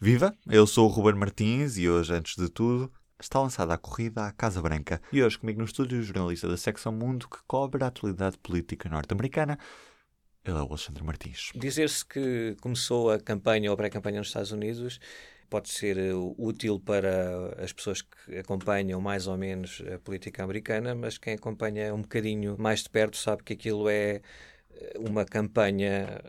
Viva! Eu sou o Ruben Martins e hoje, antes de tudo, está lançada a corrida à Casa Branca. E hoje comigo no estúdio o jornalista da Secção Mundo que cobre a atualidade política norte-americana. Ele é o Alexandre Martins. Dizer-se que começou a campanha ou a pré-campanha nos Estados Unidos pode ser eh, útil para as pessoas que acompanham mais ou menos a política americana, mas quem acompanha um bocadinho mais de perto sabe que aquilo é eh, uma campanha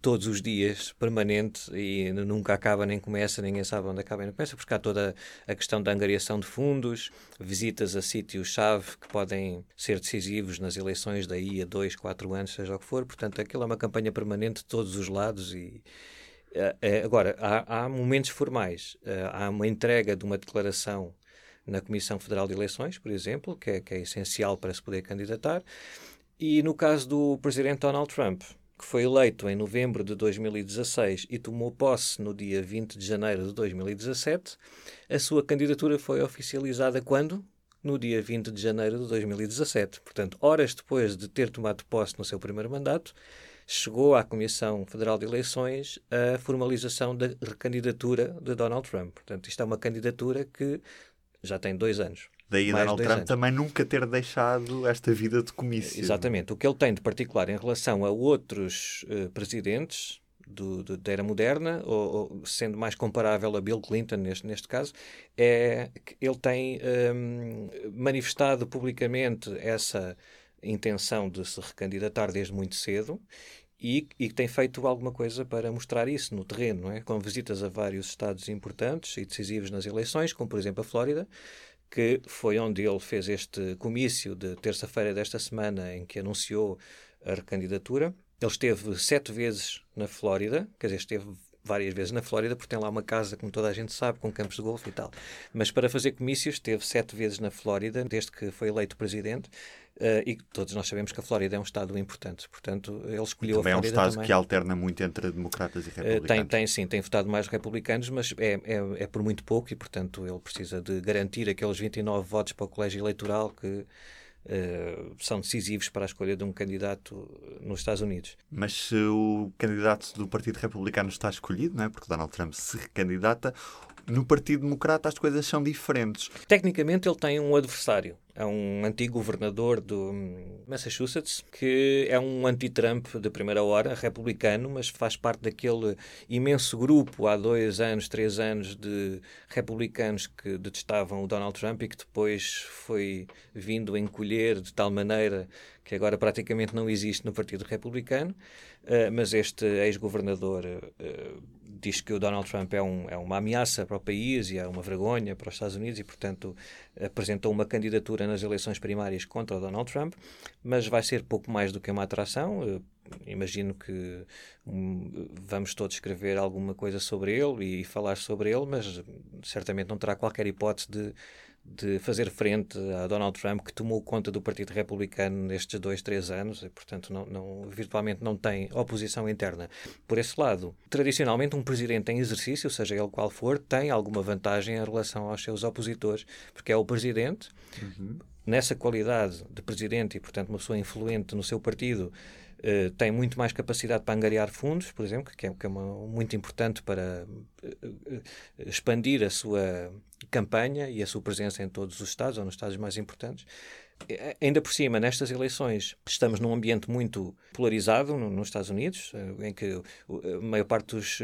todos os dias, permanente, e nunca acaba nem começa, ninguém sabe onde acaba nem começa, porque há toda a questão da angariação de fundos, visitas a sítios-chave que podem ser decisivos nas eleições daí a dois, quatro anos, seja o que for. Portanto, aquilo é uma campanha permanente de todos os lados e, Uh, agora, há, há, momentos formais. Uh, há uma entrega de uma declaração na Comissão Federal de Eleições, por exemplo, que é, que é, essencial para se poder candidatar. E no caso do presidente Donald Trump, que foi eleito em novembro de 2016 e tomou posse no dia 20 de janeiro de 2017, a sua candidatura foi oficializada quando? No dia 20 de janeiro de 2017. Portanto, horas depois de ter tomado posse no seu primeiro mandato, chegou à Comissão Federal de Eleições a formalização da recandidatura de Donald Trump. Portanto, isto é uma candidatura que já tem dois anos. Daí Donald Trump anos. também nunca ter deixado esta vida de comício. Exatamente. O que ele tem de particular em relação a outros uh, presidentes do, do, da era moderna, ou, ou, sendo mais comparável a Bill Clinton neste, neste caso, é que ele tem um, manifestado publicamente essa intenção de se recandidatar desde muito cedo e, e tem feito alguma coisa para mostrar isso no terreno, é? com visitas a vários estados importantes e decisivos nas eleições, como por exemplo a Flórida, que foi onde ele fez este comício de terça-feira desta semana em que anunciou a recandidatura. Ele esteve sete vezes na Flórida, quer dizer, esteve várias vezes na Flórida, porque tem lá uma casa, como toda a gente sabe, com campos de golfe e tal. Mas para fazer comícios, esteve sete vezes na Flórida, desde que foi eleito presidente. Uh, e todos nós sabemos que a Flórida é um Estado importante, portanto, ele escolheu também a Flórida. é um Estado também. que alterna muito entre democratas e republicanos. Uh, tem, tem, sim, tem votado mais republicanos, mas é, é, é, por muito pouco e, portanto, ele precisa de garantir aqueles 29 votos para o colégio eleitoral que Uh, são decisivos para a escolha de um candidato nos Estados Unidos. Mas se o candidato do Partido Republicano está escolhido, não é? porque Donald Trump se recandidata, no Partido Democrata as coisas são diferentes. Tecnicamente ele tem um adversário é um antigo governador do Massachusetts, que é um anti-Trump de primeira hora, republicano, mas faz parte daquele imenso grupo há dois anos, três anos de republicanos que detestavam o Donald Trump e que depois foi vindo a encolher de tal maneira que agora praticamente não existe no Partido Republicano. Uh, mas este ex-governador uh, diz que o Donald Trump é, um, é uma ameaça para o país e é uma vergonha para os Estados Unidos e, portanto, apresentou uma candidatura nas eleições primárias contra o Donald Trump, mas vai ser pouco mais do que uma atração. Eu imagino que um, vamos todos escrever alguma coisa sobre ele e falar sobre ele, mas certamente não terá qualquer hipótese de de fazer frente a Donald Trump, que tomou conta do Partido Republicano nestes dois, três anos, e, portanto, não, não, virtualmente não tem oposição interna. Por esse lado, tradicionalmente, um presidente em exercício, seja ele qual for, tem alguma vantagem em relação aos seus opositores, porque é o presidente, uhum. nessa qualidade de presidente e, portanto, uma pessoa influente no seu partido, Uh, tem muito mais capacidade para angariar fundos, por exemplo, que é, que é uma, muito importante para uh, uh, expandir a sua campanha e a sua presença em todos os estados, ou nos estados mais importantes. Ainda por cima, nestas eleições, estamos num ambiente muito polarizado nos Estados Unidos, em que a maior parte dos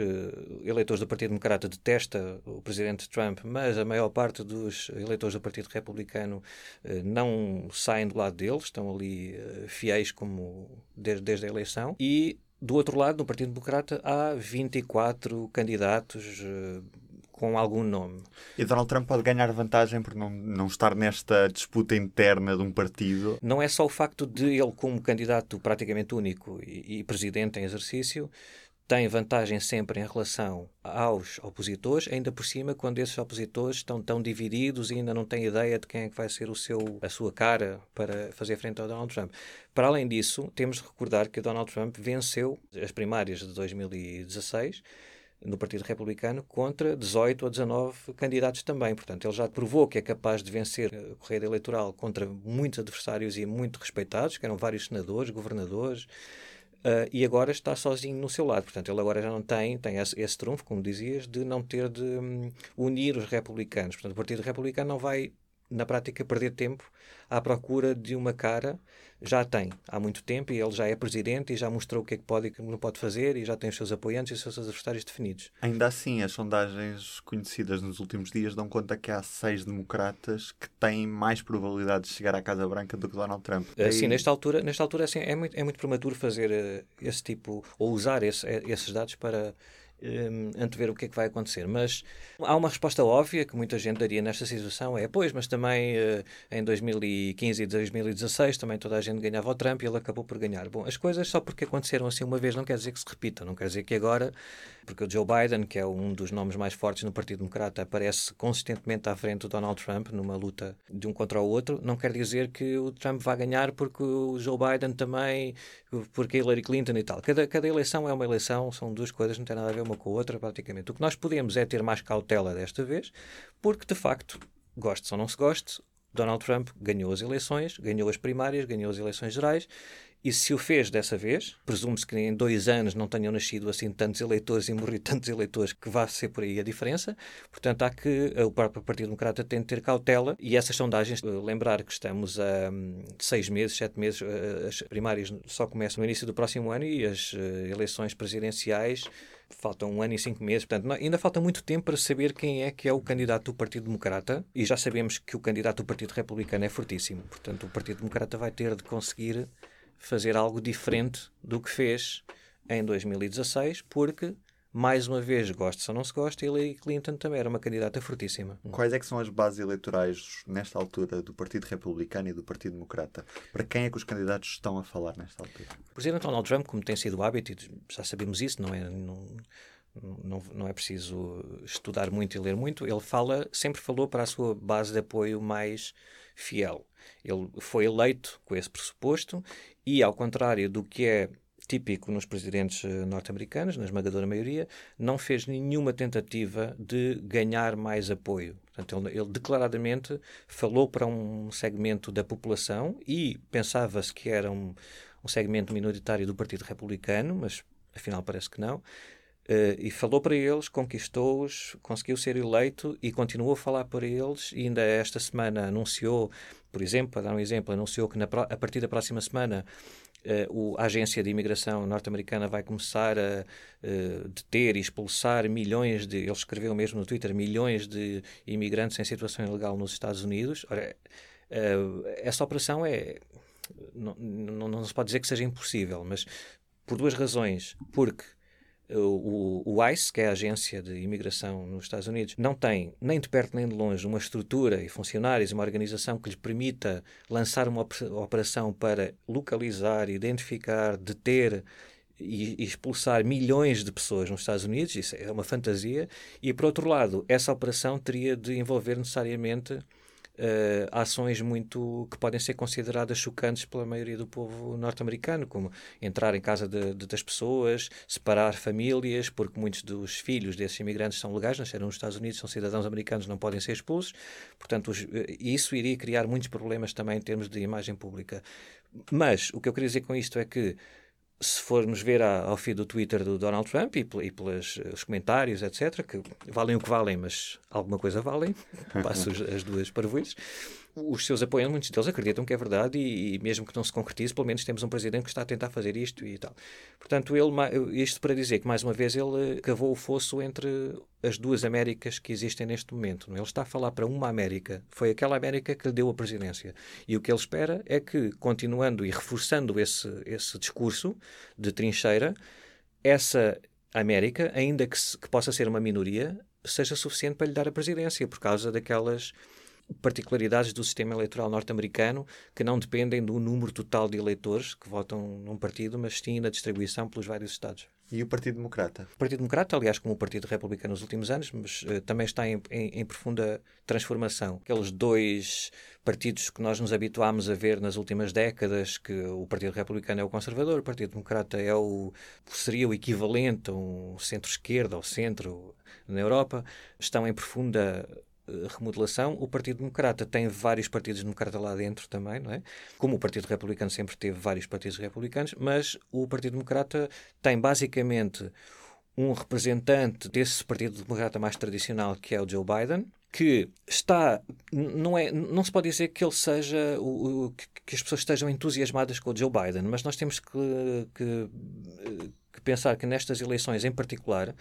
eleitores do Partido Democrata detesta o presidente Trump, mas a maior parte dos eleitores do Partido Republicano não saem do lado dele, estão ali fiéis como desde, desde a eleição. E do outro lado, no Partido Democrata, há 24 candidatos com algum nome. E Donald Trump pode ganhar vantagem por não, não estar nesta disputa interna de um partido? Não é só o facto de ele, como candidato praticamente único e, e presidente em exercício, tem vantagem sempre em relação aos opositores, ainda por cima quando esses opositores estão tão divididos e ainda não têm ideia de quem é que vai ser o seu, a sua cara para fazer frente ao Donald Trump. Para além disso, temos de recordar que Donald Trump venceu as primárias de 2016 no Partido Republicano contra 18 ou 19 candidatos também. Portanto, ele já provou que é capaz de vencer a corrida eleitoral contra muitos adversários e muito respeitados, que eram vários senadores, governadores, Uh, e agora está sozinho no seu lado. Portanto, ele agora já não tem, tem esse, esse trunfo, como dizias, de não ter de um, unir os republicanos. Portanto, o Partido Republicano não vai, na prática, perder tempo à procura de uma cara já tem há muito tempo e ele já é presidente e já mostrou o que é que pode e o que não pode fazer e já tem os seus apoiantes e os seus adversários definidos. Ainda assim, as sondagens conhecidas nos últimos dias dão conta que há seis democratas que têm mais probabilidade de chegar à Casa Branca do que Donald Trump. Uh, sim, nesta altura, nesta altura assim, é, muito, é muito prematuro fazer uh, esse tipo, ou usar esse, eh, esses dados para um, antever o que é que vai acontecer. Mas há uma resposta óbvia que muita gente daria nesta situação: é pois, mas também uh, em 2015 e 2016 também toda a gente ganhava o Trump e ele acabou por ganhar. Bom, as coisas só porque aconteceram assim uma vez não quer dizer que se repitam, não quer dizer que agora, porque o Joe Biden, que é um dos nomes mais fortes no Partido Democrata, aparece consistentemente à frente do Donald Trump numa luta de um contra o outro, não quer dizer que o Trump vá ganhar porque o Joe Biden também, porque Hillary Clinton e tal. Cada, cada eleição é uma eleição, são duas coisas, não tem nada a ver uma com a outra, praticamente. O que nós podemos é ter mais cautela desta vez, porque de facto, goste ou não se goste, Donald Trump ganhou as eleições, ganhou as primárias, ganhou as eleições gerais e se o fez dessa vez, presume-se que em dois anos não tenham nascido assim tantos eleitores e morrido tantos eleitores que vá ser por aí a diferença. Portanto, há que o próprio Partido Democrata tem de ter cautela e essas sondagens, eh, lembrar que estamos a hum, seis meses, sete meses, eh, as primárias só começam no início do próximo ano e as eh, eleições presidenciais faltam um ano e cinco meses, portanto, ainda falta muito tempo para saber quem é que é o candidato do Partido Democrata e já sabemos que o candidato do Partido Republicano é fortíssimo. Portanto, o Partido Democrata vai ter de conseguir fazer algo diferente do que fez em 2016, porque, mais uma vez, gosta ou não se gosta, Hillary Clinton também era uma candidata fortíssima. Quais é que são as bases eleitorais, nesta altura, do Partido Republicano e do Partido Democrata? Para quem é que os candidatos estão a falar nesta altura? O presidente Donald Trump, como tem sido o hábito, e já sabemos isso, não é... Não, não, não é preciso estudar muito e ler muito, ele fala, sempre falou para a sua base de apoio mais fiel. Ele foi eleito com esse pressuposto e, ao contrário do que é típico nos presidentes eh, norte-americanos, na esmagadora maioria, não fez nenhuma tentativa de ganhar mais apoio. Portanto, ele, ele declaradamente falou para um segmento da população e pensava-se que era um, um segmento minoritário do Partido Republicano, mas afinal parece que não. Uh, e falou para eles, conquistou-os, conseguiu ser eleito e continuou a falar para eles. E ainda esta semana anunciou, por exemplo, para dar um exemplo, anunciou que na, a partir da próxima semana uh, a Agência de Imigração norte-americana vai começar a uh, deter e expulsar milhões de. Ele escreveu mesmo no Twitter: milhões de imigrantes em situação ilegal nos Estados Unidos. Ora, essa operação é. Não, não, não se pode dizer que seja impossível, mas por duas razões. Porque o, o, ICE, que é a agência de imigração nos Estados Unidos, não tem nem de perto nem de longe uma estrutura e funcionários, uma organização que lhes permita lançar uma operação para localizar, identificar, deter e expulsar milhões de pessoas nos Estados Unidos. Isso é uma fantasia. E, por outro lado, essa operação teria de envolver necessariamente uh, ações muito que podem ser consideradas chocantes pela maioria do povo norte-americano, como entrar em casa de, de, das pessoas, separar famílias, porque muitos dos filhos desses imigrantes são legais, nasceram nos Estados Unidos, são cidadãos americanos, não podem ser expulsos. Portanto, os, eh, isso iria criar muitos problemas também em termos de imagem pública. Mas o que eu queria dizer com isto é que se formos ver ao feed do Twitter do Donald Trump e, e pelos eh, comentários, etc., que valem o que valem, mas alguma coisa valem, passo as duas parvoices, os seus apoiantes, muitos deles acreditam que é verdade e, e, mesmo que não se concretize, pelo menos temos um presidente que está a tentar fazer isto e tal. Portanto, ele, isto para dizer que, mais uma vez, ele cavou o fosso entre as duas Américas que existem neste momento. Ele está a falar para uma América. Foi aquela América que lhe deu a presidência. E o que ele espera é que, continuando e reforçando esse, esse discurso de trincheira, essa América, ainda que, se, que possa ser uma minoria, seja suficiente para lhe dar a presidência, por causa daquelas particularidades do sistema eleitoral norte-americano que não dependem do número total de eleitores que votam num partido, mas sim na distribuição pelos vários estados. E o Partido Democrata? O Partido Democrata, aliás, como o Partido Republicano nos últimos anos, mas uh, também está em, em, em, profunda transformação. Aqueles dois partidos que nós nos habituámos a ver nas últimas décadas, que o Partido Republicano é o conservador, o Partido Democrata é o, seria o equivalente a um centro-esquerda ou centro na Europa, estão em profunda remodelação. O Partido Democrata tem vários partidos democratas lá dentro também, não é? Como o Partido Republicano sempre teve vários partidos republicanos, mas o Partido Democrata tem basicamente um representante desse Partido Democrata mais tradicional, que é o Joe Biden, que está não é não se pode dizer que ele seja o, o que, as pessoas estejam entusiasmadas com o Joe Biden mas nós temos que, que, que pensar que nestas eleições em particular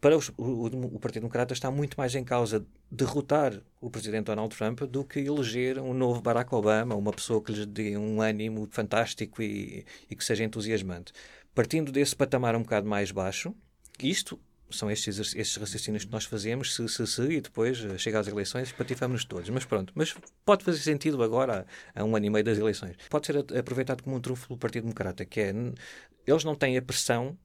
para os, o, o, Partido Democrata está muito mais em causa derrotar o presidente Donald Trump do que eleger um novo Barack Obama uma pessoa que lhes dê um ânimo fantástico e, e que seja entusiasmante. Partindo desse patamar um bocado mais baixo isto são estes, estes raciocínios que nós fazemos, se, se, se, e depois eh, chega às eleições e patifamos todos. Mas pronto, mas pode fazer sentido agora, a um ano e meio das eleições. Pode ser aproveitado como um trunfo do Partido Democrata, que é, eles não têm a pressão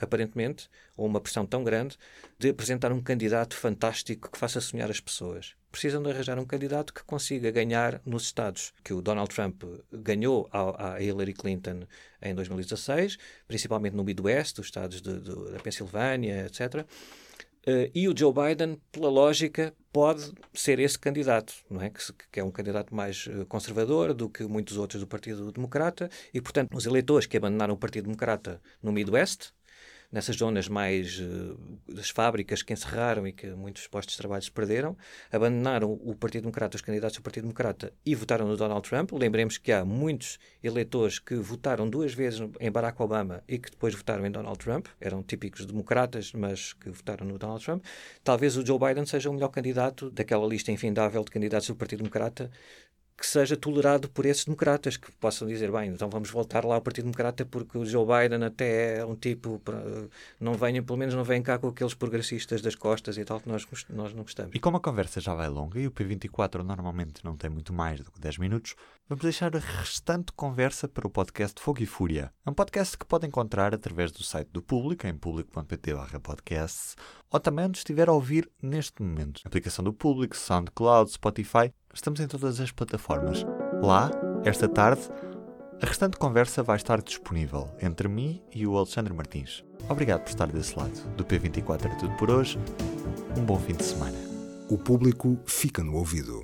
aparentemente, ou uma pressão tão grande, de apresentar um candidato fantástico que faça sonhar as pessoas. Precisam de arranjar um candidato que consiga ganhar nos Estados, que o Donald Trump ganhou a, Hillary Clinton em 2016, principalmente no Midwest, os estados de, de, da Pensilvânia, etc. Uh, e o Joe Biden, pela lógica, pode ser esse candidato, não é? Que, que, é um candidato mais eh, conservador do que muitos outros do Partido Democrata, e, portanto, os eleitores que abandonaram o Partido Democrata no Midwest, nessas zonas mais uh, das fábricas que encerraram e que muitos postos de trabalho se perderam, abandonaram o Partido Democrata, os candidatos do Partido Democrata e votaram no Donald Trump. Lembremos que há muitos eleitores que votaram duas vezes em Barack Obama e que depois votaram em Donald Trump, eram típicos democratas, mas que votaram no Donald Trump. Talvez o Joe Biden seja o melhor candidato daquela lista infindável de candidatos do Partido Democrata que seja tolerado por esses democratas, que possam dizer, bem, então vamos voltar lá ao Partido Democrata porque o Joe Biden até é um tipo, não venha, pelo menos não vem cá com aqueles progressistas das costas e tal que nós, nós não gostamos. E como a conversa já vai longa e o P24 normalmente não tem muito mais do que 10 minutos, vamos deixar a restante conversa para o podcast Fogo e Fúria. É um podcast que pode encontrar através do site do Público, em público.pt podcasts, ou também onde estiver a ouvir neste momento. aplicação do Público, SoundCloud, Spotify Estamos em todas as plataformas. Lá, esta tarde, a restante conversa vai estar disponível entre mim e o Alexandre Martins. Obrigado por estar desse lado. Do P24 é tudo por hoje. Um bom fim de semana. O público fica no ouvido.